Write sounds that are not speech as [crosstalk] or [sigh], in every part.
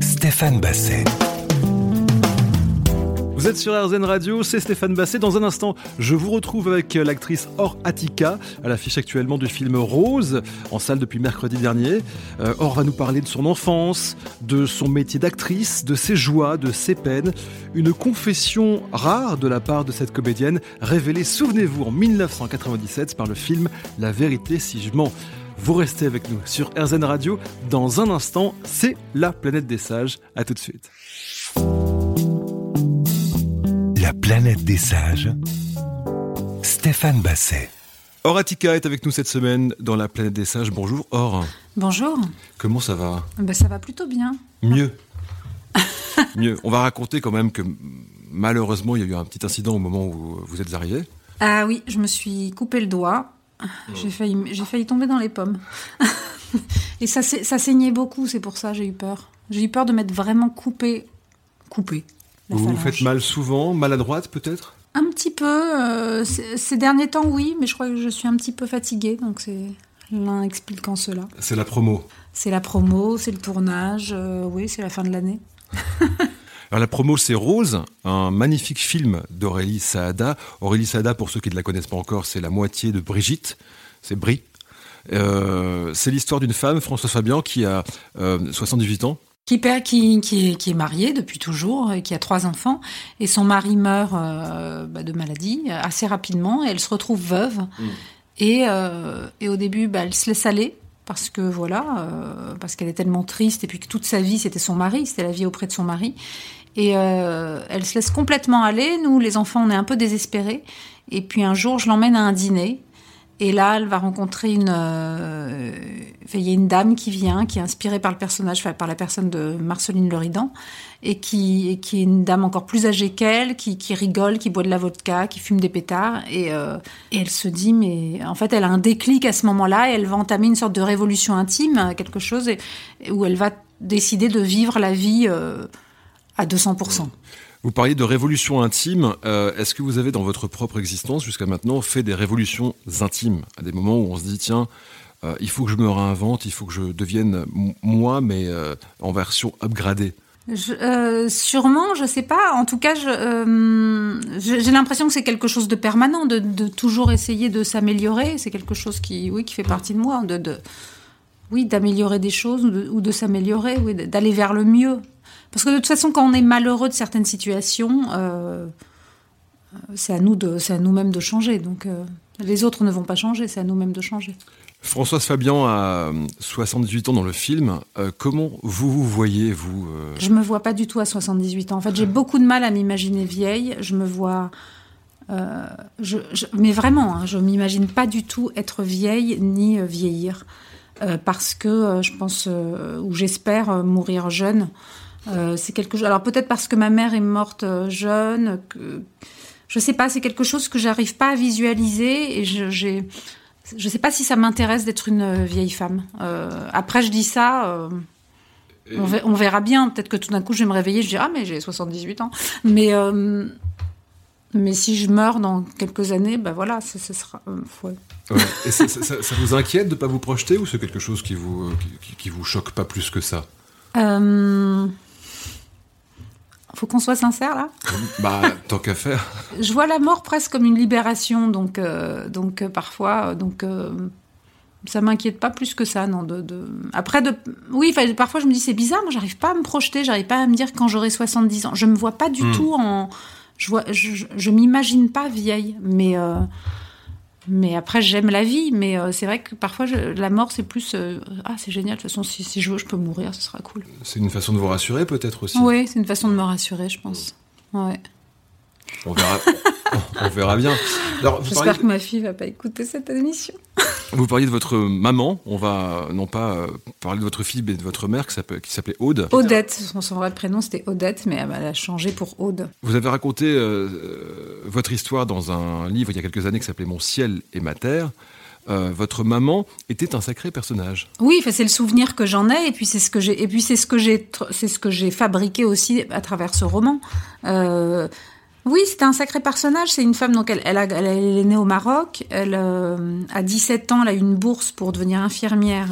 Stéphane Basset. Vous êtes sur RZN Radio, c'est Stéphane Basset. Dans un instant, je vous retrouve avec l'actrice Or Attica, à l'affiche actuellement du film Rose, en salle depuis mercredi dernier. Euh, Or va nous parler de son enfance, de son métier d'actrice, de ses joies, de ses peines. Une confession rare de la part de cette comédienne, révélée, souvenez-vous, en 1997 par le film La vérité si je mens. Vous restez avec nous sur RZN Radio. Dans un instant, c'est la planète des sages. À tout de suite. La planète des sages, Stéphane Basset. Horatica est avec nous cette semaine dans la planète des sages. Bonjour Or. Bonjour. Comment ça va? Ben, Ça va plutôt bien. Mieux. [laughs] Mieux. On va raconter quand même que malheureusement il y a eu un petit incident au moment où vous êtes arrivé. Ah oui, je me suis coupé le doigt. J'ai failli, j'ai failli tomber dans les pommes. [laughs] Et ça, ça saignait beaucoup, c'est pour ça j'ai eu peur. J'ai eu peur de m'être vraiment coupé. Coupé. Vous vous faites mal souvent, maladroite peut-être? Un petit peu. Euh, ces derniers temps, oui, mais je crois que je suis un petit peu fatiguée, donc c'est l'un expliquant cela. C'est la promo. C'est la promo, c'est le tournage, euh, oui, c'est la fin de l'année. [laughs] Alors la promo, c'est Rose, un magnifique film d'Aurélie Saada. Aurélie Saada, pour ceux qui ne la connaissent pas encore, c'est la moitié de Brigitte, c'est Brie. Euh, c'est l'histoire d'une femme, Françoise Fabian, qui a 78 ans, qui, qui, qui, est, qui, est, mariée depuis toujours, et qui a trois enfants, et son mari meurt euh, bah, de maladie assez rapidement, et elle se retrouve veuve. Mm. Et, euh, et, au début, bah, elle se laisse aller parce que voilà, euh, parce qu'elle est tellement triste, et puis que toute sa vie c'était son mari, c'était la vie auprès de son mari. Et elle se laisse complètement aller. Nous, les enfants, on est un peu désespérés. Et puis un jour, je l'emmène à un dîner. Et là, elle va rencontrer une. Euh, il y a une dame qui vient, qui est inspirée par le personnage, par la personne de Marceline Leridan, et qui, et qui est une dame encore plus âgée qu'elle, qui, rigole, qui boit de la vodka, qui fume des pétards. Et, euh, et, elle se dit, mais en fait, elle a un déclic à ce moment-là, et elle va entamer une sorte de révolution intime, quelque chose, où elle va décider de vivre la vie euh, à 200%. Vous parliez de révolution intime. Euh, est-ce que vous avez dans votre propre existence jusqu'à maintenant fait des révolutions intimes à des moments où on se dit tiens, euh, il faut que je me réinvente, il faut que je devienne moi, mais euh, en version upgradée? Sûrement, je sais pas. En tout cas, j'ai l'impression que c'est quelque chose de permanent, de, toujours essayer de s'améliorer. C'est quelque chose qui, oui, qui fait partie de moi, de, oui, d'améliorer des choses ou de, s'améliorer, d'aller vers le mieux. Parce que de toute façon, quand on est malheureux de certaines situations, euh, c'est à nous de, c'est à nous-mêmes de changer. Donc euh, les autres ne vont pas changer, c'est à nous-mêmes de changer. Françoise Fabian a 78 ans dans le film. Euh, comment vous vous voyez, vous Je me vois pas du tout à 78 ans. En fait, j'ai beaucoup de mal à m'imaginer vieille. Je me vois. je, mais vraiment, hein, je m'imagine pas du tout être vieille ni vieillir. parce que je pense, ou j'espère mourir jeune. Euh, c'est quelque chose. Alors peut-être parce que ma mère est morte euh, jeune, que je sais pas. C'est quelque chose que j'arrive pas à visualiser et je, je sais pas si ça m'intéresse d'être une euh, vieille femme. après, je dis ça. On, verra bien. Peut-être que tout d'un coup, je vais me réveiller, je dirai ah mais j'ai 78 ans. Mais mais si je meurs dans quelques années, ben voilà, ce sera. Ouais. Et ça, vous inquiète de ne pas vous projeter ou c'est quelque chose qui vous qui, qui, vous choque pas plus que ça? Faut qu'on soit sincère là. Bah, tant qu'à faire. Je vois la mort presque comme une libération, donc, euh, donc euh, parfois, donc euh, ça m'inquiète pas plus que ça, non. De, Après, de... oui, parfois je me dis c'est bizarre, moi j'arrive pas à me projeter, j'arrive pas à me dire quand j'aurai 70 ans. Je me vois pas du hmm. tout en, je vois, je, je m'imagine pas vieille, mais mais après, j'aime la vie, mais euh, c'est vrai que parfois, la mort, c'est plus euh, Ah, c'est génial, de toute façon, si, si, je veux, je peux mourir, ce sera cool. C'est une façon de vous rassurer, peut-être aussi Oui, c'est une façon de me rassurer, je pense. Ouais. On verra, [laughs] on verra bien. J'espère que ma fille va pas écouter cette émission. Vous parliez de votre maman. On va non pas euh, parler de votre fille, mais de votre mère qui s'appelait Aude. Odette. Son vrai prénom c'était Odette, mais elle a changé pour Aude. Vous avez raconté euh, votre histoire dans un livre il y a quelques années qui s'appelait Mon ciel et ma terre. Euh, votre maman était un sacré personnage. Oui, c'est le souvenir que j'en ai, et puis c'est ce que j'ai, et puis c'est ce que j'ai, c'est ce que j'ai fabriqué aussi à travers ce roman. Oui, c'était un sacré personnage. C'est une femme, donc elle, elle, est née au Maroc. Elle, euh, à 17 ans, elle a eu une bourse pour devenir infirmière.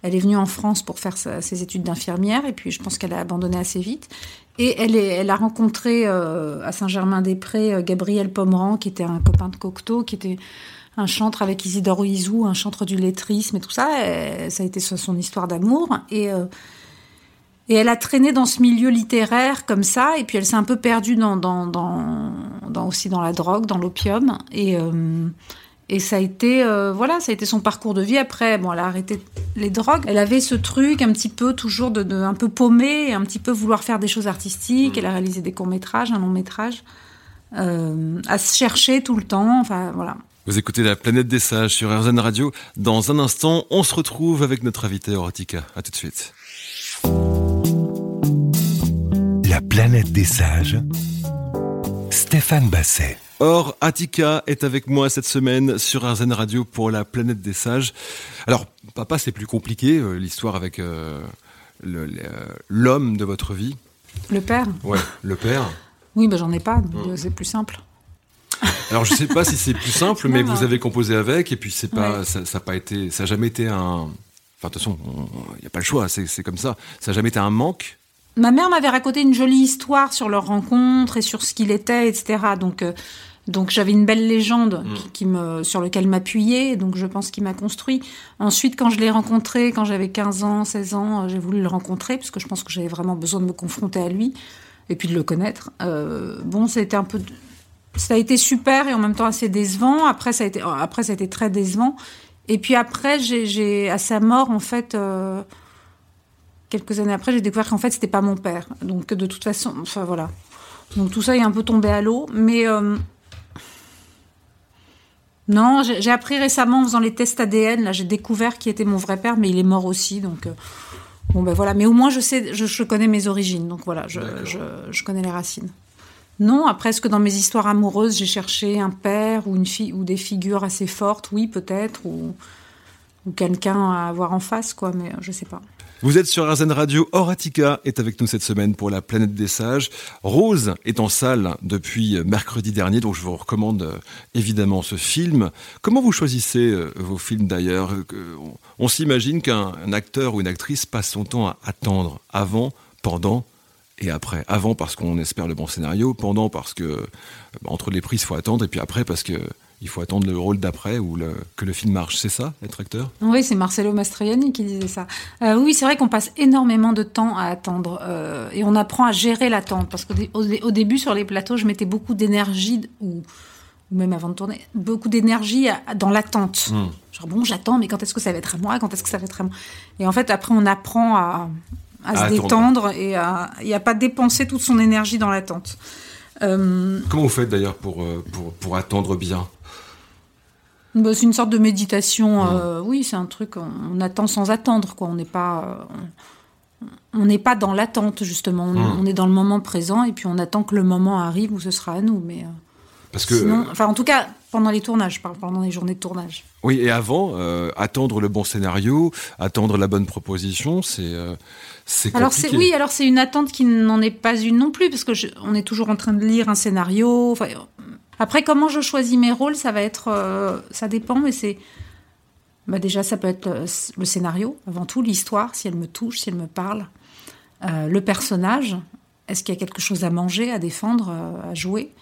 Elle est venue en France pour faire ses études d'infirmière et puis je pense qu'elle a abandonné assez vite. Et elle, est, elle a rencontré euh, à Saint-Germain-des-Prés Gabriel Pomeran, qui était un copain de Cocteau, qui était un chantre avec Isidore Huizou, un chantre du lettrisme et tout ça. ça a été son histoire d'amour. Et, et elle a traîné dans ce milieu littéraire comme ça, et puis elle s'est un peu perdue dans, dans, dans, aussi dans la drogue, dans l'opium. Et, euh, et ça a été, euh, voilà, ça a été son parcours de vie. Après, bon, elle a arrêté les drogues. Elle avait ce truc un petit peu toujours de, de un peu paumé, un petit peu vouloir faire des choses artistiques. Elle a réalisé des courts métrages, un long métrage, euh, à se chercher tout le temps. Enfin, voilà. Vous écoutez la planète des sages sur RZN Radio. Dans un instant, on se retrouve avec notre invité Erotica. À tout de suite. La planète des sages. Stéphane Basset. Or, Attika est avec moi cette semaine sur RZN Radio pour la planète des sages. Alors, papa, c'est plus compliqué, euh, l'histoire avec euh, euh, l'homme de votre vie. Le père Ouais, le père. oui, ben j'en ai pas, mmh. c'est plus simple. Alors je sais pas si c'est plus simple, [laughs] mais vous avez composé avec et puis c'est pas, ça, n'a pas été, ça a jamais été un, enfin de toute façon, il n'y a pas le choix, c'est comme ça. Ça a jamais été un manque Ma mère m'avait raconté une jolie histoire sur leur rencontre et sur ce qu'il était, etc. Donc, euh, donc j'avais une belle légende mm. qui, me, sur lequel m'appuyer, donc je pense qu'il m'a construit. Ensuite, quand je l'ai rencontré, quand j'avais 15 ans, 16 ans, euh, j'ai voulu le rencontrer, parce que je pense que j'avais vraiment besoin de me confronter à lui, et puis de le connaître. Euh, bon, ça a été un peu... Ça a été super et en même temps assez décevant. Après, ça a été, après, ça a été très décevant. Et puis après, j'ai, à sa mort, en fait... Euh, quelques années après, j'ai découvert qu'en fait, c'était pas mon père. Donc, de toute façon, enfin voilà. Donc, tout ça est un peu tombé à l'eau. Mais. Euh, non, j'ai appris récemment en faisant les tests ADN, là, j'ai découvert qui était mon vrai père, mais il est mort aussi. Donc. Euh, bon, ben voilà. Mais au moins, je sais, je, connais mes origines. Donc, voilà, je, je, connais les racines. Non, après, est-ce que dans mes histoires amoureuses, j'ai cherché un père ou une fille ou des figures assez fortes? Oui, peut-être. Ou, ou quelqu'un à avoir en face, quoi, mais je sais pas. Vous êtes sur RZN Radio. Horatica est avec nous cette semaine pour la planète des sages. Rose est en salle depuis mercredi dernier, donc je vous recommande euh, évidemment ce film. Comment vous choisissez euh, vos films d'ailleurs? On s'imagine qu'un acteur ou une actrice passe son temps à attendre avant, pendant et après. Avant parce qu'on espère le bon scénario, pendant parce que euh, entre les prises faut attendre, et puis après parce que il faut attendre le rôle d'après ou que le film marche. C'est ça, être acteur? Oui, c'est Marcello Mastroianni qui disait ça. Euh, oui, c'est vrai qu'on passe énormément de temps à attendre euh, et on apprend à gérer l'attente. Parce qu'au début, sur les plateaux, je mettais beaucoup d'énergie, ou, même avant de tourner, beaucoup d'énergie dans l'attente. Hmm. Genre, bon, j'attends, mais quand est-ce que ça va être à moi? Quand est-ce que ça va être à moi? Et en fait, après, on apprend à, se détendre et à, et à pas dépenser toute son énergie dans l'attente. Euh, Comment vous faites d'ailleurs pour, pour, pour attendre bien? Bah, c'est une sorte de méditation. Euh, oui, c'est un truc. On, attend sans attendre, quoi. On n'est pas. on n'est pas dans l'attente justement. On, est dans le moment présent et puis on attend que le moment arrive où ce sera à nous. Mais euh, parce que. enfin, en tout cas, pendant les tournages, pendant les journées de tournage. Oui, et avant, euh, attendre le bon scénario, attendre la bonne proposition, c'est c'est alors c'est oui, alors c'est une attente qui n'en est pas une non plus, parce que on est toujours en train de lire un scénario. Enfin, après, comment je choisis mes rôles, ça va être, euh, ça dépend, mais c'est, bah déjà, ça peut être euh, le, scénario, avant tout, l'histoire, si elle me touche, si elle me parle, euh, le personnage, est-ce qu'il y a quelque chose à manger, à défendre, à jouer,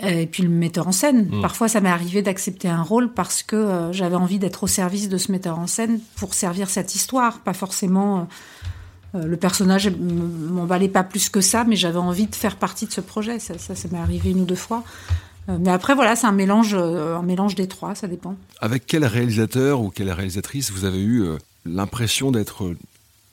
et puis le metteur en scène. Mm. Parfois, ça m'est arrivé d'accepter un rôle parce que j'avais envie d'être au service de ce metteur en scène pour servir cette histoire, pas forcément. Le personnage m'emballait pas plus que ça, mais j'avais envie de faire partie de ce projet. Ça, ça, ça m'est arrivé une ou deux fois. Euh, mais après, voilà, c'est un mélange, euh, un mélange des trois, ça dépend. Avec quel réalisateur ou quelle réalisatrice vous avez eu euh, l'impression d'être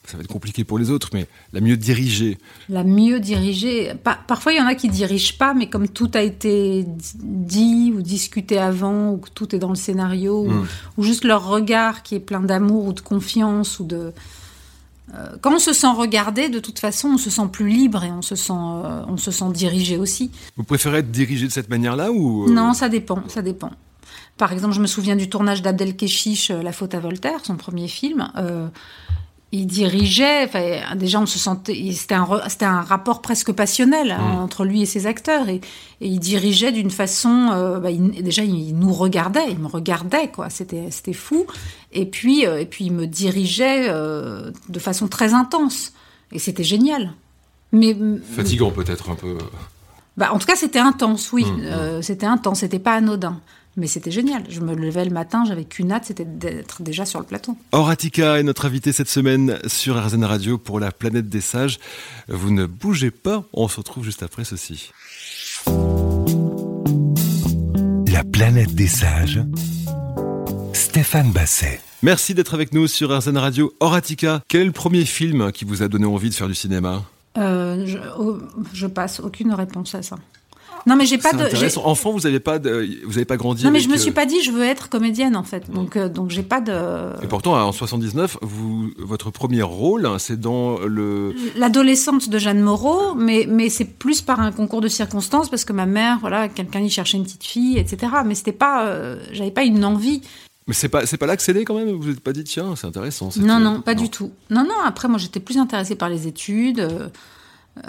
ça va être compliqué pour les autres, mais la mieux dirigée? La mieux dirigée. parfois, il y en a qui dirigent pas, mais comme tout a été dit ou discuté avant, ou que tout est dans le scénario, ou, hmm. ou, juste leur regard qui est plein d'amour ou de confiance ou de, euh, quand on se sent regardé, de toute façon, on se sent plus libre et on se sent, euh, on se sent dirigé aussi. Vous préférez être dirigé de cette manière-là ou euh Non, ça dépend, ça dépend. Par exemple, je me souviens du tournage d'Abdel Keshish, La faute à Voltaire, son premier film. il dirigeait. Enfin, déjà, on se sentait. C'était un, c'était un rapport presque passionnel hein, Mm. entre lui et ses acteurs, et, et il dirigeait d'une façon. euh, bah, il- déjà, il nous regardait, il me regardait, quoi. C'était, c'était fou. Et puis, euh, et puis, il me dirigeait euh, de façon très intense, et c'était génial. Mais Fatigant peut-être un peu. bah, en tout cas, c'était intense, oui. Mm, Euh, c'était intense, c'était pas anodin. Mais c'était génial. Je me levais le matin, j'avais qu'une hâte, c'était d'être déjà sur le plateau. Horatica est notre invité cette semaine sur RZN Radio pour la planète des sages. Vous ne bougez pas, on se retrouve juste après ceci. La planète des sages. Stéphane Basset. Merci d'être avec nous sur RZN Radio. Horatica, quel est le premier film qui vous a donné envie de faire du cinéma? Euh, je, oh, je passe, aucune réponse à ça. Non, mais j'ai pas de. Enfant, vous n'avez pas, de- vous avez pas grandi. Non, mais je me suis euh, pas dit, je veux être comédienne, en fait. Donc, euh, donc j'ai pas de. Et pourtant, en 79, vous, votre premier rôle, hein, c'est dans le. L'adolescente de Jeanne Moreau, mais, mais c'est plus par un concours de circonstances, parce que ma mère, voilà, quelqu'un y cherchait une petite fille, etc. Mais c'était pas. euh, J'avais pas une envie. Mais c'est pas, c'est pas là que c'est quand même. Vous n'êtes pas dit tiens, c'est intéressant. Non, non, pas du tout. Non, non, après, moi, j'étais plus intéressée par les études. euh,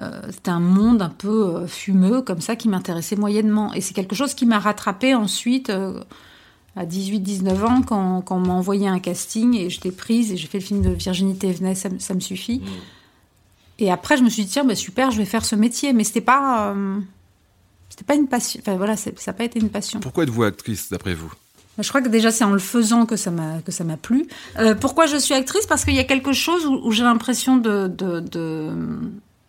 euh, C'était un monde un peu euh, fumeux, comme ça, qui m'intéressait moyennement. Et c'est quelque chose qui m'a rattrapée ensuite, euh, à 18-19 ans, quand, quand on m'a envoyé un casting et j'étais prise et j'ai fait le film de Virginie Thévenet, ça, me- ça me suffit. Et après, je me suis dit, tiens, bah, super, je vais faire ce métier. Mais c'était pas. euh, c'était pas une passion. Enfin, voilà, ça n'a pas été une passion. Pourquoi êtes-vous actrice d'après vous? Je crois que déjà c'est en le faisant que ça m'a que ça m'a plu. Euh, pourquoi je suis actrice? Parce qu'il y a quelque chose où, où j'ai l'impression de, de de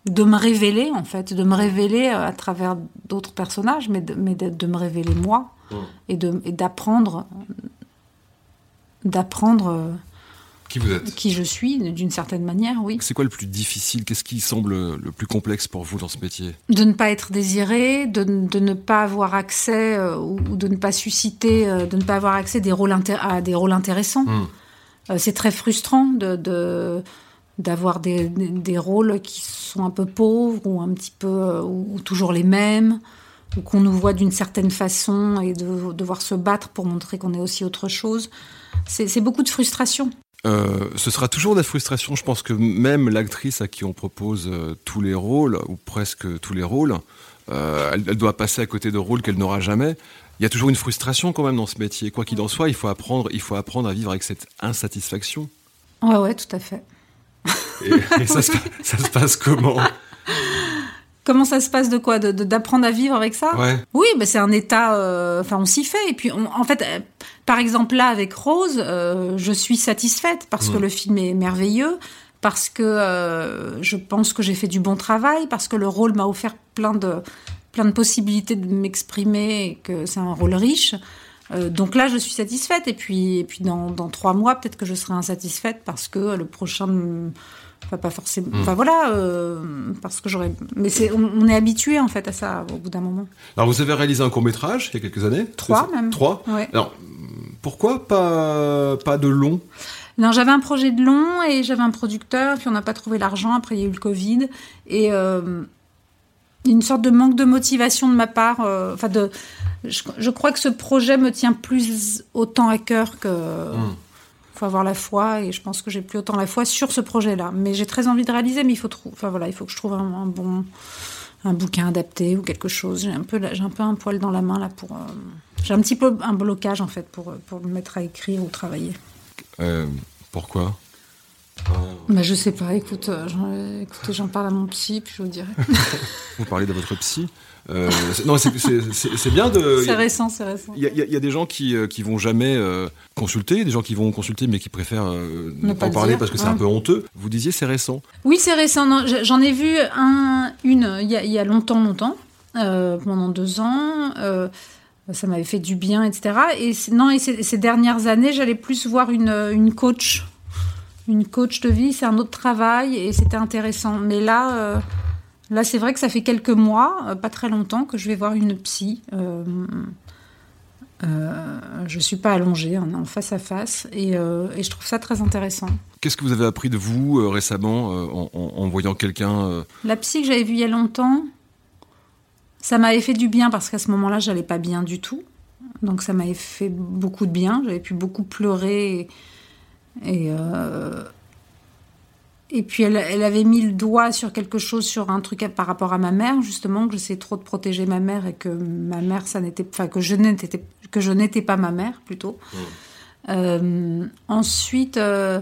de me révéler en fait, de me révéler euh, à travers d'autres personnages, mais de, mais de, de me révéler moi et de et d'apprendre d'apprendre euh, Qui vous êtes qui je suis d'une certaine manière, oui. C'est quoi le plus difficile? Qu'est-ce qui semble le plus complexe pour vous dans ce métier? De ne pas être désiré, de, de ne pas avoir accès euh, ou, de ne pas susciter, euh, de ne pas avoir accès des rôles à des rôles intéressants. Mm. Euh, c'est très frustrant de, de- d'avoir des, des, des rôles qui sont un peu pauvres ou un petit peu euh, ou, ou toujours les mêmes ou qu'on nous voit d'une certaine façon et de devoir se battre pour montrer qu'on est aussi autre chose. C'est beaucoup de frustration. Euh, ce sera toujours de la frustration. Je pense que même l'actrice à qui on propose euh, tous les rôles, ou presque tous les rôles, euh, elle, elle doit passer à côté de rôles qu'elle n'aura jamais. Il y a toujours une frustration quand même dans ce métier. Quoi qu'il en soit, il faut apprendre, il faut apprendre à vivre avec cette insatisfaction. Ouais, ouais, tout à fait. Et, et ça, se, ça se passe comment? Comment ça se passe de quoi D'apprendre à vivre avec ça Ouais. Oui, bah c'est un état. euh, Enfin, on s'y fait. Et puis, on- en fait, euh, par exemple, là, avec Rose, euh, je suis satisfaite parce que Mm. le film est merveilleux, parce que je pense que j'ai fait du bon travail, parce que le rôle m'a offert plein de, plein de possibilités de m'exprimer et que c'est un rôle riche. Euh, donc là, je suis satisfaite. Et puis, et puis dans, dans trois mois, peut-être que je serai insatisfaite parce que le prochain. Enfin, pas forcément. Mm. Enfin, voilà. euh, parce que j'aurais. Mais c'est, on, on est habitué, en fait, à ça au bout d'un moment. Alors vous avez réalisé un court métrage il y a quelques années Trois, même. Trois. Ouais. Alors pourquoi pas pas de long? Non, j'avais un projet de long et j'avais un producteur, puis on n'a pas trouvé l'argent. Après, il y a eu le Covid. Et euh, une sorte de manque de motivation de ma part. euh, Enfin, de, je, je crois que ce projet me tient plus autant à cœur que. Mm. Faut avoir la foi et je pense que j'ai plus autant la foi sur ce projet-là. Mais j'ai très envie de réaliser, mais il faut trouver. Enfin voilà, il faut que je trouve un, bon un bouquin adapté ou quelque chose. J'ai un peu j'ai un peu un poil dans la main là pour. euh, j'ai un petit peu un blocage en fait pour pour me mettre à écrire ou travailler. Euh, Pourquoi? Bah, je sais pas, écoute, euh, j'en, écoutez, j'en parle à mon psy, puis je vous dirai. [laughs] Vous parlez de votre psy. Euh, non, c'est- bien de. c'est récent, c'est récent. Il y, a- y y des gens qui, euh, qui vont jamais euh, consulter, des gens qui vont consulter mais qui préfèrent euh, ne pas en le parler dire, parce que c'est ouais. un peu honteux. Vous disiez c'est récent. Oui, c'est récent. J'en ai vu un, une il y a, il y a longtemps, longtemps, euh, pendant deux ans. euh, ça m'avait fait du bien, etc. Et non, et ces, ces dernières années, j'allais plus voir une, une coach, une coach de vie. C'est un autre travail et c'était intéressant. Mais là, euh, là, c'est vrai que ça fait quelques mois, euh, pas très longtemps, que je vais voir une psy. Euh, euh, je suis pas allongée, on est en face à face, et, et je trouve ça très intéressant. Qu'est-ce que vous avez appris de vous récemment en, en- en voyant quelqu'un La psy que j'avais vue il y a longtemps, ça m'avait fait du bien parce qu'à ce moment-là, j'allais pas bien du tout. Donc ça m'avait fait beaucoup de bien. J'avais pu beaucoup pleurer et, et, euh, et puis elle, elle, avait mis le doigt sur quelque chose, sur un truc par rapport à ma mère, justement, que j'essayais trop de protéger ma mère et que ma mère, ça n'était, enfin que je n'étais, que je n'étais pas ma mère plutôt. Mmh. Euh, ensuite, euh,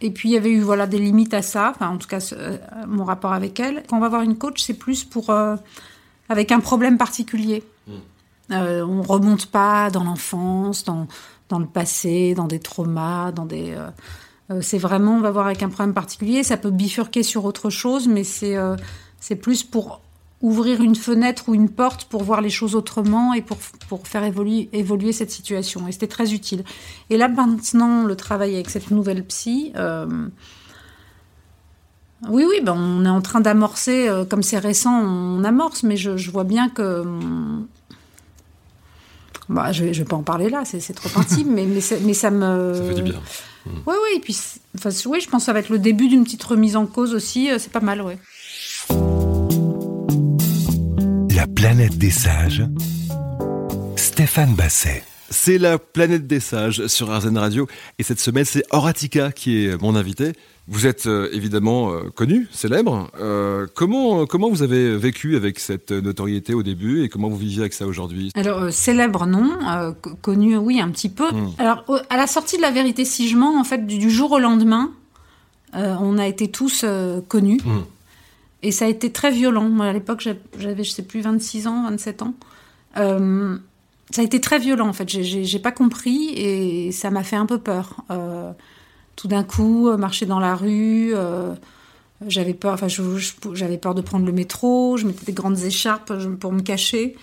et puis il y avait eu voilà des limites à ça, enfin en tout cas mon rapport avec elle. Quand on va voir une coach, c'est plus pour avec un problème particulier. Mmh. On remonte pas dans l'enfance, dans dans le passé, dans des traumas, dans des euh, c'est vraiment, on va voir avec un problème particulier. Ça peut bifurquer sur autre chose, mais c'est euh, c'est plus pour ouvrir une fenêtre ou une porte pour voir les choses autrement et pour, pour faire évoluer, évoluer cette situation. Et c'était très utile. Et là, maintenant, le travail avec cette nouvelle psy, euh, oui, oui, ben on est en train d'amorcer, euh, comme c'est récent, on amorce, mais je, je vois bien que... Bah, je ne vais pas en parler là, c'est trop intime, mais, mais, mais, ça me... Ça fait du bien. Oui, oui, et puis, enfin, oui, je pense que ça va être le début d'une petite remise en cause aussi, euh, c'est pas mal, oui. La planète des sages, Stéphane Basset. C'est la planète des sages sur RZN Radio. Et cette semaine, c'est Horatica qui est mon invité. Vous êtes euh, évidemment euh, connu, célèbre. Euh, comment, comment vous avez vécu avec cette notoriété au début et comment vous viviez avec ça aujourd'hui? Alors, célèbre, non. Connu, oui, un petit peu. Hmm. Alors, à la sortie de La Vérité si je mens, en fait, du, du jour au lendemain, on a été tous connus. Hmm. Et ça a été très violent. Moi, à l'époque, j'avais, je sais plus, 26 ans, 27 ans. Euh, ça a été très violent, en fait. J'ai, pas compris et ça m'a fait un peu peur. Euh, tout d'un coup, marcher dans la rue, euh, j'avais peur, enfin, j'avais peur de prendre le métro, je mettais des grandes écharpes pour me cacher.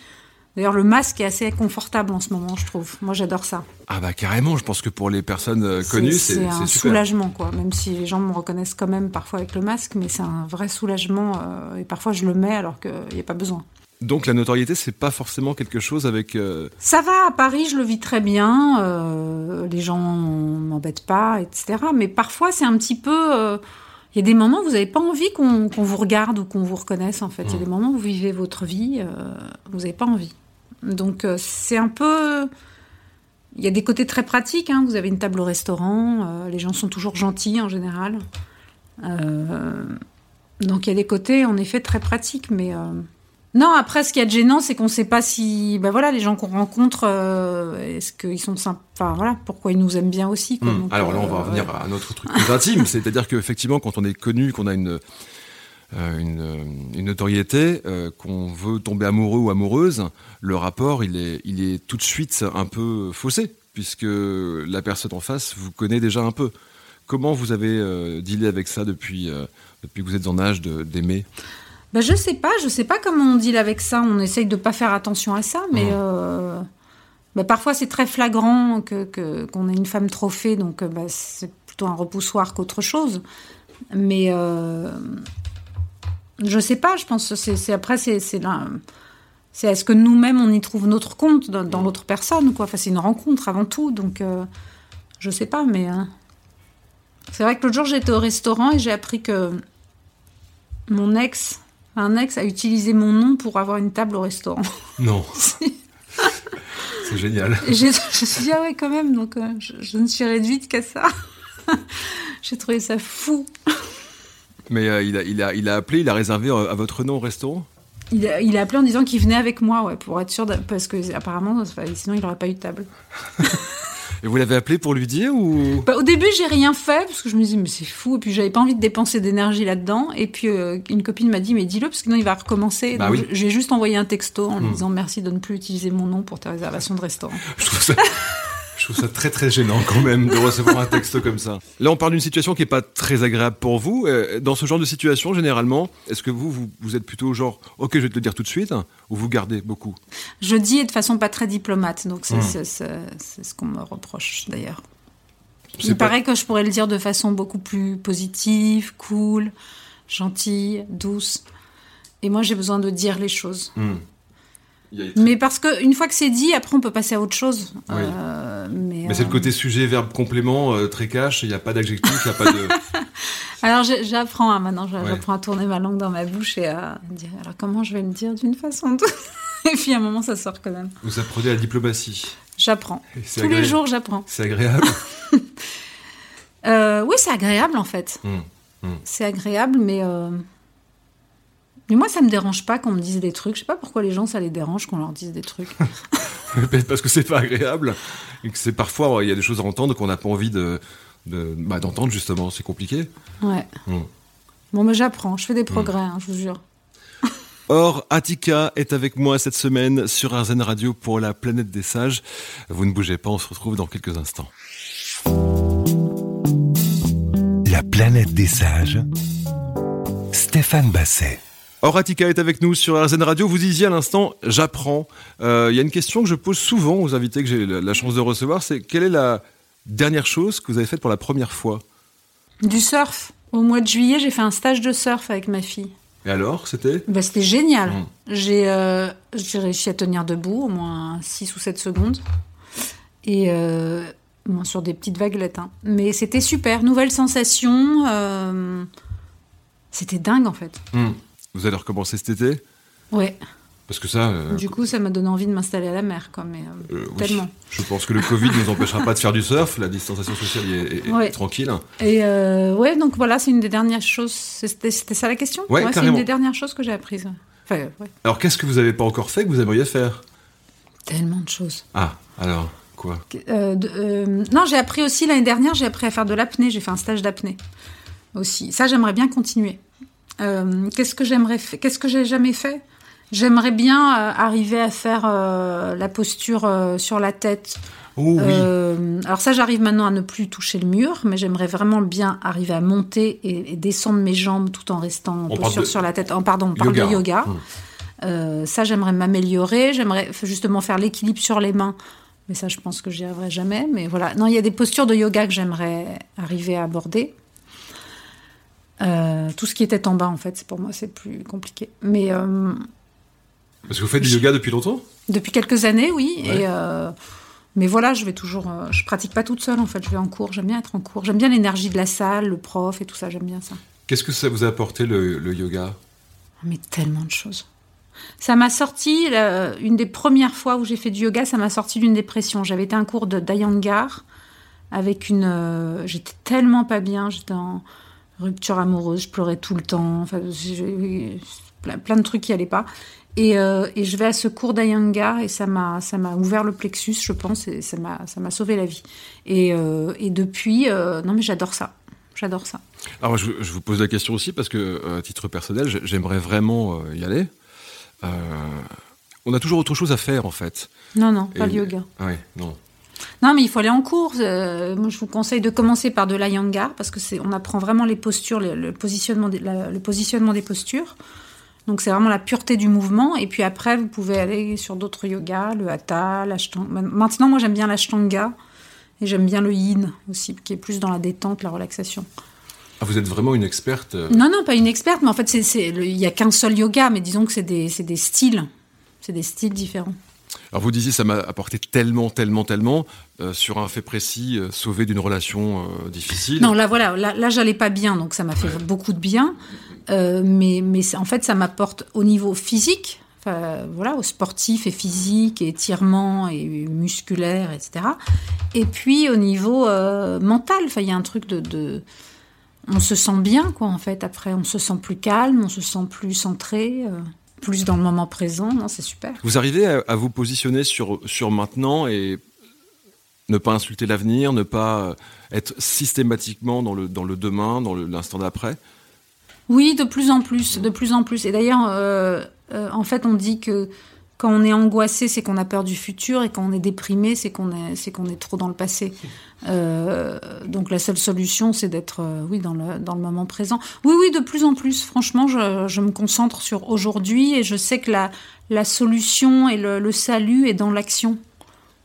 D'ailleurs, le masque est assez confortable en ce moment, je trouve. Moi, j'adore ça. Ah bah carrément, je pense que pour les personnes euh, connues, c'est, c'est un super. soulagement, quoi. Même si les gens me reconnaissent quand même parfois avec le masque, mais c'est un vrai soulagement. Euh, et parfois, je le mets alors qu'il n'y a pas besoin. Donc la notoriété, c'est pas forcément quelque chose avec. Euh... Ça va à Paris, je le vis très bien. Euh, les gens m'embêtent pas, etc. Mais parfois, c'est un petit peu. euh, Il y a des moments où vous n'avez pas envie qu'on vous regarde ou qu'on vous reconnaisse. En fait, il y a des moments où vous vivez votre vie, euh, vous n'avez pas envie. Donc euh, c'est un peu. Il y a des côtés très pratiques. hein. Vous avez une table au restaurant, euh, les gens sont toujours gentils en général. Euh, donc il y a des côtés en effet très pratiques, mais. Non, après, ce qui est gênant, c'est qu'on ne sait pas si, ben voilà, les gens qu'on rencontre, euh, est-ce qu'ils sont sympas, enfin voilà, pourquoi ils nous aiment bien aussi. Quoi. Hmm. Donc, Alors là, on va euh, revenir à un autre truc plus intime, c'est-à-dire qu'effectivement, quand on est connu, qu'on a une, euh, une, une notoriété, euh, qu'on veut tomber amoureux ou amoureuse, le rapport, il est, il est tout de suite un peu faussé, puisque la personne en face vous connaît déjà un peu. Comment vous avez euh, dealé avec ça depuis, euh, depuis que vous êtes en âge de- d'aimer? Ben, je sais pas, je sais pas comment on deal avec ça. On essaye de pas faire attention à ça, mais Mhm. euh, ben, parfois c'est très flagrant que que- qu'on ait une femme trophée, donc euh, ben, c'est plutôt un repoussoir qu'autre chose. Mais euh, je sais pas. Je pense que c'est après c'est c'est là. C'est est-ce que nous-mêmes on y trouve notre compte dans, dans l'autre personne quoi. Enfin c'est une rencontre avant tout, donc euh, je sais pas, mais euh, c'est vrai que l'autre jour j'étais au restaurant et j'ai appris que mon ex, un ex a utilisé mon nom pour avoir une table au restaurant. [laughs] Non. [laughs] [laughs] C'est génial. Et je me suis dit, ah ouais, quand même, donc euh, je, je ne suis réduite qu'à ça. j'ai trouvé ça fou. Mais euh, il, a, il, a, il a appelé, il a réservé euh, à votre nom au restaurant? Il a, il a appelé en disant qu'il venait avec moi, ouais, pour être sûr, de- parce que apparemment, sinon il n'aurait pas eu de table. Et vous l'avez appelé pour lui dire ou? Bah, au début, j'ai rien fait parce que je me disais mais c'est fou et puis j'avais pas envie de dépenser d'énergie là-dedans et puis euh, une copine m'a dit mais dis-le parce que sinon il va recommencer. Bah Donc, oui. J'ai juste envoyé un texto en lui Hmm. disant merci de ne plus utiliser mon nom pour tes réservations de restaurant. Je trouve ça, je trouve ça très très gênant quand même de recevoir un texte comme ça. Là, on parle d'une situation qui n'est pas très agréable pour vous. Euh, Dans ce genre de situation, généralement, est-ce que vous, vous, vous êtes plutôt genre, ok, je vais te le dire tout de suite, ou vous gardez beaucoup? Je dis et de façon pas très diplomate, donc c'est Hmm. c'est- c'est- c'est ce qu'on me reproche d'ailleurs. C'est Il pas- paraît que je pourrais le dire de façon beaucoup plus positive, cool, gentille, douce. Et moi, j'ai besoin de dire les choses. Hmm. Mais parce que une fois que c'est dit, après, on peut passer à autre chose. Oui. Euh, mais Mais c'est le euh, côté sujet, verbe, complément, euh, très cash, il n'y a pas d'adjectif, il n'y a pas de. [laughs] Alors, j'apprends hein, maintenant, Ouais. j'apprends à tourner ma langue dans ma bouche et à dire alors comment je vais le dire d'une façon. Et puis à un moment, ça sort quand même. Vous apprenez la diplomatie. J'apprends. Tous les agréable. jours, j'apprends. C'est agréable. [laughs] Oui, c'est agréable en fait. Hum, hum. C'est agréable, mais. Mais moi, ça me dérange pas qu'on me dise des trucs. Je sais pas pourquoi les gens, ça les dérange qu'on leur dise des trucs. [laughs] Parce que c'est pas agréable et que c'est parfois il y a des choses à entendre qu'on n'a pas envie de de- bah, d'entendre justement. C'est compliqué. Ouais. Hum. Bon, mais j'apprends, je fais des progrès, hein, je vous jure. [laughs] Or, Attika est avec moi cette semaine sur RZN Radio pour la planète des sages. Vous ne bougez pas, on se retrouve dans quelques instants. La planète des sages. Stéphane Basset. Or, Attika est avec nous sur RZN Radio. Vous disiez à l'instant, j'apprends. Euh, Il y a une question que je pose souvent aux invités que j'ai la chance de recevoir, c'est quelle est la dernière chose que vous avez faite pour la première fois? Du surf. Au mois de juillet, j'ai fait un stage de surf avec ma fille. Et alors, c'était? Bah, c'était génial. Mm. J'ai euh, réussi à tenir debout au moins 6 ou 7 secondes. Et euh, bon, sur des petites vaguelettes. hein. Mais c'était super. Nouvelle sensation. euh, c'était dingue en fait. Hum. Vous allez recommencer cet été? Ouais. Parce que ça, euh, Du coup, ça m'a donné envie de m'installer à la mer. Quoi, mais, euh, euh, oui. tellement. je pense que le Covid ne nous empêchera pas de faire du surf. La distanciation sociale est, tranquille. Et euh, ouais, donc voilà, c'est une des dernières choses. C'était ça la question? Ouais, c'est une des dernières choses que j'ai apprises. Enfin, ouais. Alors, qu'est-ce que vous n'avez pas encore fait que vous aimeriez faire? Tellement de choses. Ah, alors, quoi? De- non, j'ai appris aussi l'année dernière, j'ai appris à faire de l'apnée. J'ai fait un stage d'apnée aussi. Ça, j'aimerais bien continuer. Euh, qu'est-ce que j'aimerais, fa- qu'est-ce que j'ai jamais fait? J'aimerais bien euh, arriver à faire euh, la posture sur la tête. Oh oui. Alors ça, j'arrive maintenant à ne plus toucher le mur, mais j'aimerais vraiment bien arriver à monter et, et descendre mes jambes tout en restant en On posture de- sur la tête. Oh, pardon, on parle Yoga. de yoga. Hum. Ça, j'aimerais m'améliorer. J'aimerais justement faire l'équilibre sur les mains. Mais ça, je pense que j'y arriverai jamais. Mais voilà. Non, il y a des postures de yoga que j'aimerais arriver à aborder. Euh, tout ce qui était en bas, en fait, pour moi, c'est plus compliqué. Mais euh, Parce que vous faites du yoga depuis longtemps? Depuis quelques années, oui. Ouais. Et euh, mais voilà, je vais toujours. je pratique pas toute seule, en fait. Je vais en cours. J'aime bien être en cours. J'aime bien l'énergie de la salle, le prof et tout ça. J'aime bien ça. Qu'est-ce que ça vous a apporté le, le yoga? Mais tellement de choses. Ça m'a sorti, une des premières fois où j'ai fait du yoga, ça m'a sorti d'une dépression. J'avais été à un cours de d'Ayangar avec une. j'étais tellement pas bien, j'étais en rupture amoureuse, je pleurais tout le temps, enfin, plein, plein de trucs qui allaient pas. Et, euh, et je vais à ce cours d'Ayangar et ça m'a ça m'a ouvert le plexus, je pense, et ça m'a ça m'a sauvé la vie. Et, euh, et depuis, euh, non mais j'adore ça, j'adore ça. Alors, je, je vous pose la question aussi parce que, à titre personnel, j'ai- j'aimerais vraiment y aller. On a toujours autre chose à faire, en fait. Non non, pas Et- le yoga. Oui, non. Non, mais il faut aller en cours. Euh, moi, je vous conseille de commencer par de l'Iyengar parce que c'est, on apprend vraiment les postures, le, le positionnement, la- le positionnement des postures. Donc, c'est vraiment la pureté du mouvement. Et puis après, vous pouvez aller sur d'autres yogas, le hatha, l'ashtanga. Maintenant, moi, j'aime bien l'ashtanga et j'aime bien le yin aussi, qui est plus dans la détente, la relaxation. Ah, vous êtes vraiment une experte euh, Non, non, pas une experte, mais en fait, il y a qu'un seul yoga, mais disons que c'est des, c'est des styles. C'est des styles différents. Alors, vous disiez, ça m'a apporté tellement, tellement, tellement, euh, sur un fait précis, euh, sauvé d'une relation euh, difficile. Non, là, voilà, là, là j'allais pas bien, donc ça m'a fait beaucoup de bien. Euh, mais mais en fait, ça m'apporte au niveau physique, voilà, au sportif et physique, et étirement et musculaire, etc. Et puis au niveau mental, il y a un truc de, de- on se sent bien, quoi, en fait. Après, on se sent plus calme, on se sent plus centré, euh, plus dans le moment présent. Non, c'est super. Vous arrivez à, à vous positionner sur, sur maintenant et ne pas insulter l'avenir, ne pas euh, être systématiquement dans le, dans le demain, dans l'instant d'après? Oui, de plus en plus, de plus en plus. Et d'ailleurs, euh, euh, en fait, on dit que quand on est angoissé, c'est qu'on a peur du futur, et quand on est déprimé, c'est qu'on est, c'est qu'on est trop dans le passé. Euh, donc la seule solution, c'est d'être, euh, oui, dans le, dans le moment présent. Oui, oui, de plus en plus. Franchement, je, je me concentre sur aujourd'hui, et je sais que la, la solution et le, le salut est dans l'action,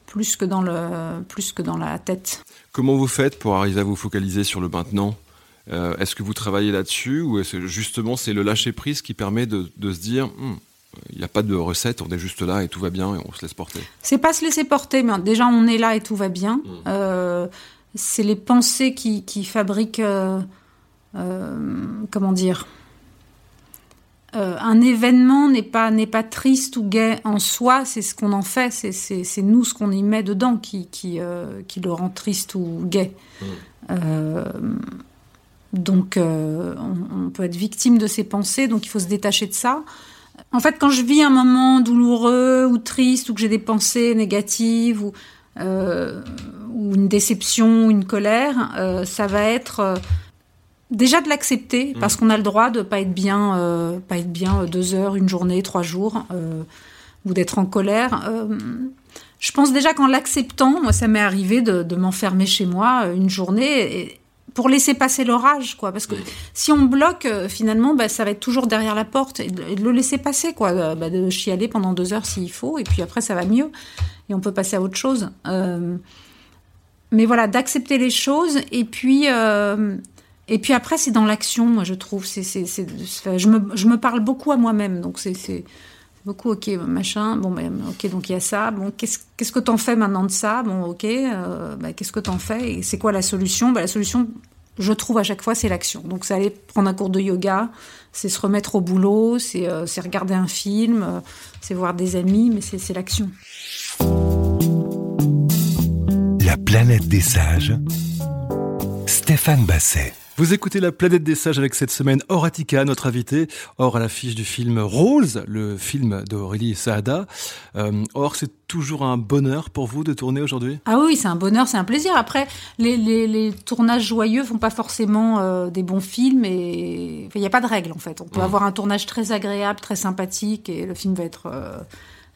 plus que dans le, plus que dans la tête. Comment vous faites pour arriver à vous focaliser sur le maintenant? Euh, Est-ce que vous travaillez là-dessus ou est-ce justement c'est le lâcher-prise qui permet de, de se dire Hum, il n'y a pas de recette, on est juste là et tout va bien et on se laisse porter C'est pas se laisser porter, mais déjà on est là et tout va bien. Euh, c'est les pensées qui, qui fabriquent, euh, euh, comment dire, un événement n'est pas n'est pas triste ou gai en soi, c'est ce qu'on en fait, c'est c'est nous ce qu'on y met dedans qui qui qui le rend triste ou gai. Mm. Euh, donc on, on, peut être victime de ses pensées, donc il faut se détacher de ça. En fait, quand je vis un moment douloureux ou triste ou que j'ai des pensées négatives ou ou une déception, une colère, ça va être Déjà de l'accepter, parce mm. qu'on a le droit de pas être bien, euh, pas être bien deux heures, une journée, trois jours, euh, ou d'être en colère. Euh, je pense déjà qu'en l'acceptant, moi ça m'est arrivé de, de m'enfermer chez moi une journée et, pour laisser passer l'orage, quoi. Parce que Mm. si on bloque, finalement, bah, ça va être toujours derrière la porte et de, le laisser passer, quoi. Bah, de chialer pendant deux heures s'il faut, et puis après ça va mieux et on peut passer à autre chose. mais voilà, d'accepter les choses et puis. Et puis après, c'est dans l'action, moi, je trouve. C'est, c'est, c'est, je, me, je me parle beaucoup à moi-même. Donc, c'est, c'est beaucoup, ok, machin. Bon, ben, ok, donc il y a ça. Bon, qu'est-ce, qu'est-ce que t'en fais maintenant de ça? Bon, ok, euh, ben, qu'est-ce que t'en fais? Et c'est quoi la solution? Ben, La solution, je trouve à chaque fois, c'est l'action. Donc, c'est aller prendre un cours de yoga, c'est se remettre au boulot, c'est, euh, regarder un film, euh, c'est voir des amis, mais c'est l'action. La planète des sages. Stéphane Basset. Vous écoutez La planète des sages avec cette semaine Horatica, notre invité. Or, à l'affiche du film Rose, le film d'Aurélie Saada. Euh, or, c'est toujours un bonheur pour vous de tourner aujourd'hui? Ah oui, c'est un bonheur, c'est un plaisir. Après, les, les, les, tournages joyeux font pas forcément euh, des bons films et il enfin, n'y a pas de règle en fait. On peut mmh. avoir un tournage très agréable, très sympathique et le film va être euh,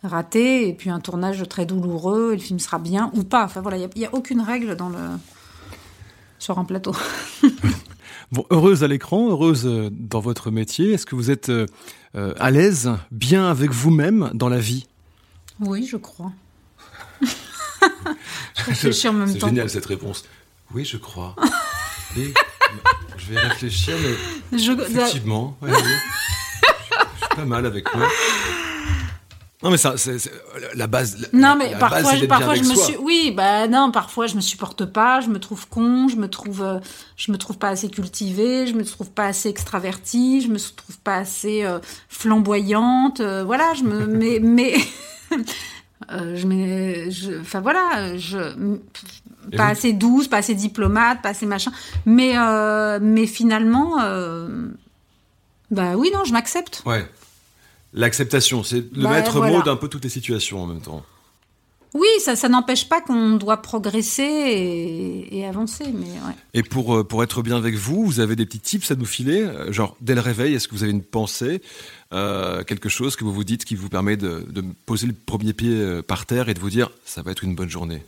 raté et puis un tournage très douloureux et le film sera bien ou pas. Enfin voilà, il n'y a, a, aucune règle dans le sur un plateau. [laughs] Bon, heureuse à l'écran, heureuse dans votre métier. Est-ce que vous êtes euh, à l'aise, bien avec vous-même dans la vie? Oui, je crois. [laughs] je réfléchis en même temps. C'est génial cette réponse. Oui, je crois. [laughs] Et, je vais réfléchir, mais je... effectivement, ouais, oui. je suis pas mal avec moi. Non mais ça, c'est la base. Non mais la parfois, base, je, parfois je me soi. suis, oui, bah non, parfois je me supporte pas, je me trouve con, je me trouve, euh, je me trouve pas assez cultivée, je me trouve pas assez extravertie, je me trouve pas assez euh, flamboyante, euh, voilà, je me, [laughs] mais, mais, [laughs] je mets, enfin voilà, je, pas assez douce, pas assez diplomate, pas assez machin, mais, mais finalement, bah oui, non, je m'accepte. Ouais. L'acceptation, c'est le Bah, maître voilà. mot d'un peu toutes les situations en même temps. Oui, ça, ça n'empêche pas qu'on doit progresser et, et avancer, mais ouais. Et pour, euh, pour être bien avec vous, vous avez des petits tips à nous filer? Euh, Genre, dès le réveil, est-ce que vous avez une pensée euh, Quelque chose que vous vous dites qui vous permet de, de poser le premier pied par terre et de vous dire ça va être une bonne journée?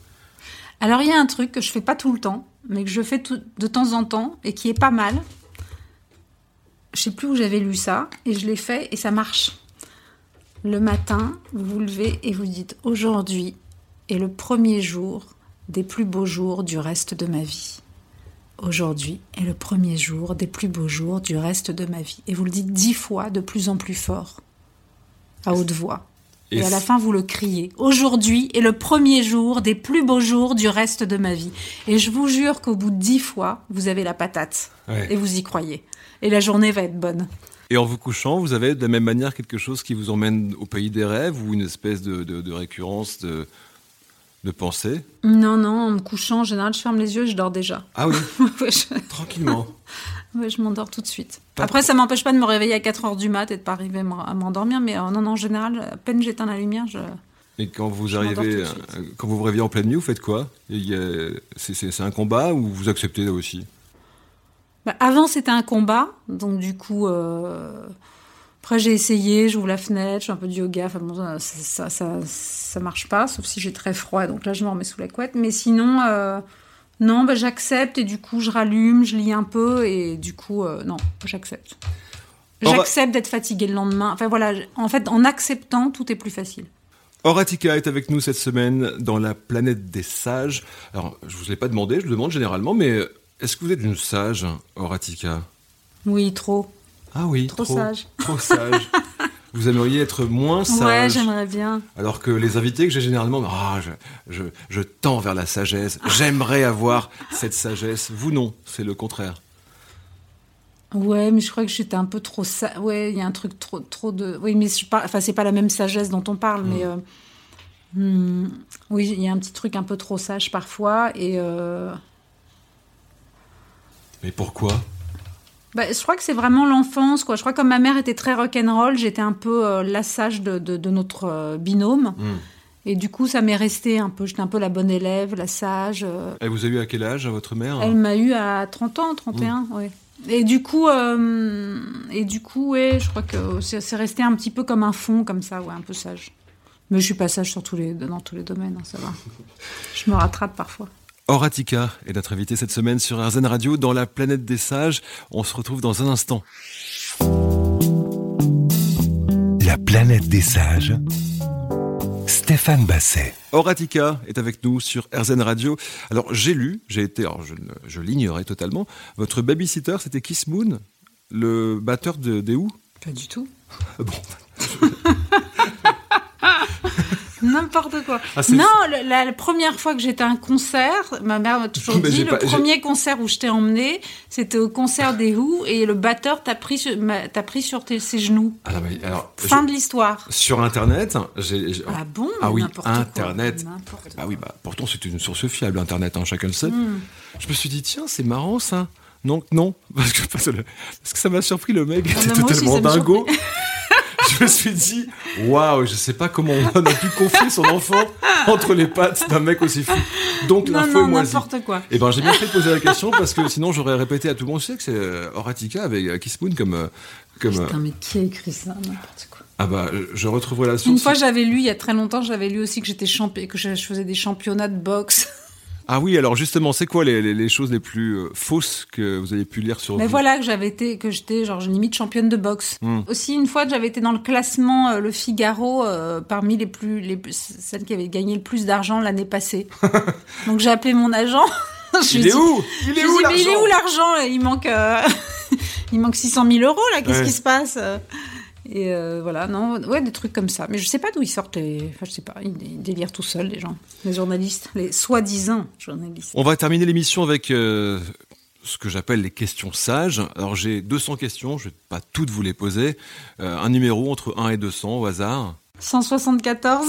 Alors il y a un truc que je fais pas tout le temps, mais que je fais tout- de temps en temps et qui est pas mal. Je sais plus où j'avais lu ça et je l'ai fait et ça marche. Le matin, vous vous levez et vous dites aujourd'hui est le premier jour des plus beaux jours du reste de ma vie. Aujourd'hui est le premier jour des plus beaux jours du reste de ma vie. Et vous le dites dix fois de plus en plus fort, à haute voix. Et, à la fin, vous le criez. Aujourd'hui est le premier jour des plus beaux jours du reste de ma vie. Et je vous jure qu'au bout de dix fois, vous avez la patate. Ouais. Et vous y croyez. Et la journée va être bonne. Et en vous couchant, vous avez de la même manière quelque chose qui vous emmène au pays des rêves ou une espèce de, de- de récurrence de, de pensée? Non, non, en me couchant, en général, je ferme les yeux et je dors déjà. Ah oui, [laughs] Ouais, je, tranquillement. [laughs] ouais, je m'endors tout de suite. Pas Après, ça m'empêche pas de me réveiller à 4 heures du mat et de pas arriver à m'en- à m'endormir. Mais euh, non, non, en général, à peine j'éteins la lumière, je... Et quand vous Je arrivez, quand vous vous réveillez en pleine nuit, vous faites quoi? A- c'est un combat ou vous acceptez là aussi? Bah, avant, c'était un combat, donc du coup, euh, après j'ai essayé, j'ouvre la fenêtre, je fais un peu de yoga, enfin bon, ça, ça, ça, ça marche pas, sauf si j'ai très froid, donc là je me remets sous la couette. Mais sinon, euh, non, bah, j'accepte et du coup je rallume, je lis un peu et du coup, euh, non, j'accepte. J'accepte d'être fatiguée le lendemain. Enfin voilà, en fait, en acceptant, tout est plus facile. Horatica est avec nous cette semaine dans la planète des sages. Alors, je vous ai pas demandé, je le demande généralement, mais est-ce que vous êtes une sage, Horatica? Oui, trop. Ah oui, Trop sage. Trop sage. vous aimeriez être moins [laughs] Ouais, sage. j'aimerais bien. alors que les invités que j'ai généralement, ah, je, je, je tends vers la sagesse. J'aimerais avoir cette sagesse. Vous non, c'est le contraire. Ouais, mais je crois que j'étais un peu trop. Sa... Ouais, il y a un truc trop, trop de. Oui, mais je par... enfin, c'est pas la même sagesse dont on parle, mais. euh, hmm, Oui, il y a un petit truc un peu trop sage parfois. Et. euh, Mais pourquoi? Bah, je crois que c'est vraiment l'enfance, quoi. Je crois que comme ma mère était très rock'n'roll, j'étais un peu euh, la sage de, de, de notre euh, binôme. Hmm. Et du coup, ça m'est resté un peu. J'étais un peu la bonne élève, la sage. euh, Elle vous a eu à quel âge, votre mère? Elle m'a eu à 30 ans, 31, ouais. Et du coup, euh, et du coup, ouais, je crois que c'est c'est resté un petit peu comme un fond, comme ça, ouais, un peu sage. Mais je suis pas sage sur tous les, dans tous les domaines, hein, ça va. Je me rattrape parfois. Horatica est notre invité cette semaine sur RZN Radio dans la planète des sages. On se retrouve dans un instant. La planète des sages. Stéphane Basset. Horatica est avec nous sur RZN Radio. Alors j'ai lu, j'ai été, alors je, l'ignorais totalement, votre babysitter c'était Kiss Moon, le batteur de des Who? Pas du tout. Bon, [laughs] N'importe quoi. Ah, c'est- non, le- la, la première fois que j'étais à un concert, ma mère m'a toujours [laughs] dit, le pas- premier concert où je t'ai emmené, c'était au concert des Who, et le batteur t'a pris, t'a pris sur tes- ses genoux. mais, alors, Fin de l'histoire. sur Internet, j'ai, Ah bon Ah oui, quoi. Internet. Bah oui, bah, pourtant c'est une source fiable, Internet, hein, chacun le sait. Hmm. Je me suis dit, tiens, c'est marrant ça. Non, non, [laughs] parce que, parce que, ça m'a surpris, le mec Ah, bah, ça me dingo. [laughs] je me suis dit, waouh, je sais pas comment on a pu confier son enfant entre les pattes d'un mec aussi fou. Donc Non, l'info est non, moisie. n'importe quoi. Et ben j'ai bien fait de poser la question parce que sinon j'aurais répété à tout le monde, je sais que c'est euh, Horatica avec euh, Kiss Moon comme... euh, comme euh, Putain, mais qui a écrit ça? N'importe quoi. ah bah, je retrouverai la source. Une fois, j'avais lu, il y a très longtemps, j'avais lu aussi que j'étais champi- que je je faisais des championnats de boxe. Ah oui, alors justement, c'est quoi les, les- les choses les plus euh, fausses que vous avez pu lire sur Mais vous voilà que j'avais été, que j'étais genre limite championne de boxe. Hmm. Aussi une fois, j'avais été dans le classement euh, Le Figaro euh, parmi les plus, les celles qui avaient gagné le plus d'argent l'année passée. [laughs] Donc j'ai appelé mon agent. [laughs] Je Il est dit- où? Il est où mais il est l'argent? où l'argent? Il manque, [laughs] il manque 600 000 euros là. Qu'est-ce Ouais. qui se passe? Et euh, voilà, non, ouais, des trucs comme ça. Mais je sais pas d'où ils sortent les. Enfin, je sais pas, ils, ils délirent tout seuls, les gens, les journalistes, les soi-disant journalistes. On va terminer l'émission avec euh, ce que j'appelle les questions sages. Alors j'ai 200 questions, je vais pas toutes vous les poser. Euh, un numéro entre 1 et 200 au hasard. 174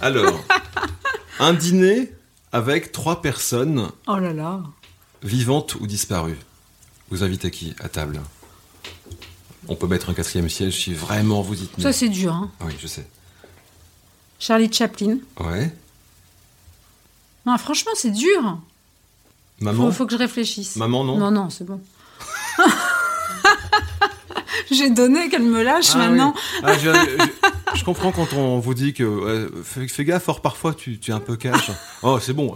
Alors, [laughs] un dîner avec trois personnes Oh là là vivantes ou disparues. Vous invitez qui à table? On peut mettre un quatrième siège si vraiment vous y tenez. Ça, c'est dur, hein. Oui, je sais. Charlie Chaplin. Ouais. Non, franchement, c'est dur. Maman Faut, faut que je réfléchisse. Maman, non Non, non, c'est bon. [laughs] J'ai donné qu'elle me lâche Ah maintenant. oui. Ah, je, je- je comprends quand on vous dit que fais, fais gaffe, or parfois tu, tu es un peu cash. Oh, c'est bon.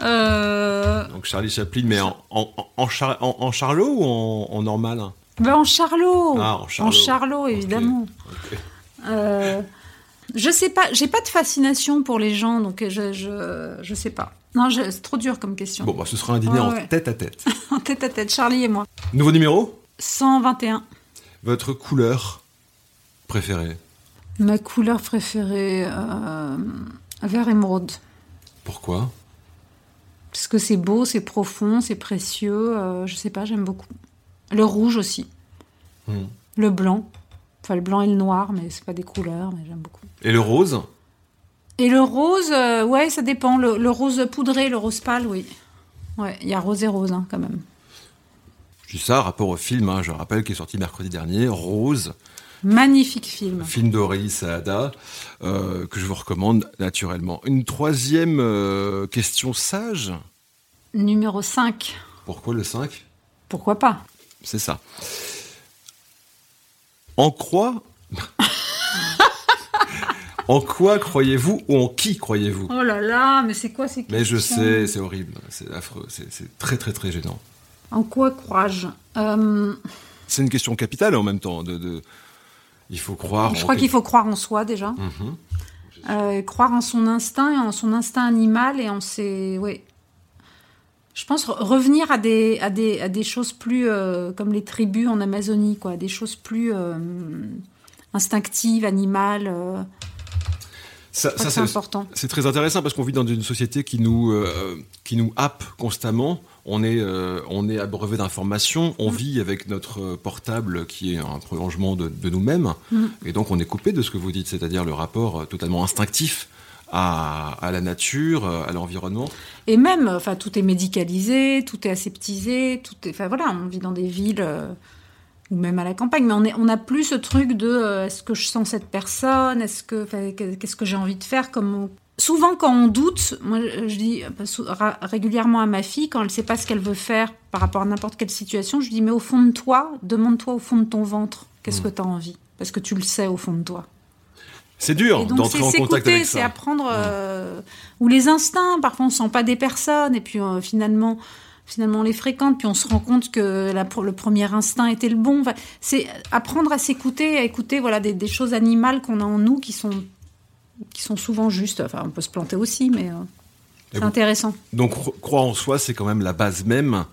Euh... Donc Charlie Chaplin, mais en, en, en, char- en- en charlot ou en, en normal ben, en Charlot. Ah, en Charlot. Charlot, évidemment. Ok. Euh, Je sais pas, j'ai pas de fascination pour les gens, donc je, je, je sais pas. Non, c'est trop dur comme question. Bon, bah, ce sera un dîner Ouais, en tête à tête. [laughs] En tête à tête, Charlie et moi. Nouveau numéro? 121. Votre couleur préférée? Ma couleur préférée, euh, vert émeraude. Pourquoi? Parce que c'est beau, c'est profond, c'est précieux. euh, je sais pas, j'aime beaucoup. Le rouge aussi. Hmm. Le blanc. Enfin, le blanc et le noir, mais c'est pas des couleurs, mais j'aime beaucoup. Et le rose Et le rose, euh, ouais, ça dépend. Le, le rose poudré, le rose pâle, oui. Ouais, il y a rose et rose, hein, quand même. Je dis ça, rapport au film, hein, je rappelle, qui est sorti mercredi dernier, Rose, Magnifique film. film d'Aurélie Saada, euh, que je vous recommande naturellement. Une troisième euh, question sage. Numéro 5. Pourquoi le 5 Pourquoi pas? C'est ça. En quoi [laughs] En quoi croyez-vous ou en qui croyez-vous? Oh là là, mais c'est quoi ces questions Mais je sais, c'est horrible, c'est affreux, c'est c'est très très très gênant. En quoi crois-je? Euh, C'est une question capitale en même temps. De, de- Il faut croire. Je en crois qu'il faut croire en soi déjà. Mhm. Euh, croire en son instinct, en son instinct animal et en ses. Oui. Je pense re- revenir à des, à des, à des choses plus. euh, comme les tribus en Amazonie, quoi. Des choses plus euh, instinctives, animales. euh. Ça, c'est important. C'est très intéressant parce qu'on vit dans une société qui nous, qui nous happe constamment. On est, on est abreuvé d'informations. On mm. vit avec notre portable qui est un prolongement de, nous-mêmes. Mm. Et donc, on est coupé de ce que vous dites, c'est-à-dire le rapport totalement instinctif à, à, la nature, à l'environnement. Et même, enfin, tout est médicalisé, tout est aseptisé, tout est, enfin voilà, on vit dans des villes euh, ou même à la campagne, mais on n'a on plus ce truc de euh, est-ce que je sens cette personne, est-ce que, qu'est-ce que j'ai envie de faire, comme souvent quand on doute, moi je dis régulièrement à ma fille quand elle sait pas ce qu'elle veut faire par rapport à n'importe quelle situation, je dis mais au fond de toi, demande-toi au fond de ton ventre, qu'est-ce mmh. que tu as envie, parce que tu le sais au fond de toi. C'est dur d'entrer en contact avec ça. C'est apprendre euh, ou les instincts. Parfois, on sent pas des personnes et puis euh, finalement, finalement, on les fréquente puis on se rend compte que la, le premier instinct était le bon. c'est apprendre à s'écouter, à écouter voilà des, des choses animales qu'on a en nous qui sont qui sont souvent justes. Enfin, on peut se planter aussi, mais euh, c'est intéressant. Donc, croire en soi, c'est quand même la base même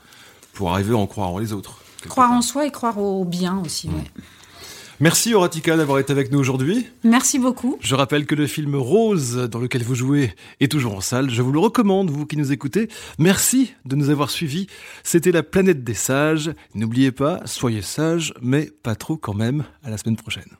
pour arriver à en croire en les autres. Croire en soi et croire au bien aussi. Mmh. Merci Horatica d'avoir été avec nous aujourd'hui. Merci beaucoup. Je rappelle que le film Rose, dans lequel vous jouez, est toujours en salle. Je vous le recommande, vous qui nous écoutez. Merci de nous avoir suivis. C'était la planète des sages. N'oubliez pas, soyez sages, mais pas trop quand même. À la semaine prochaine.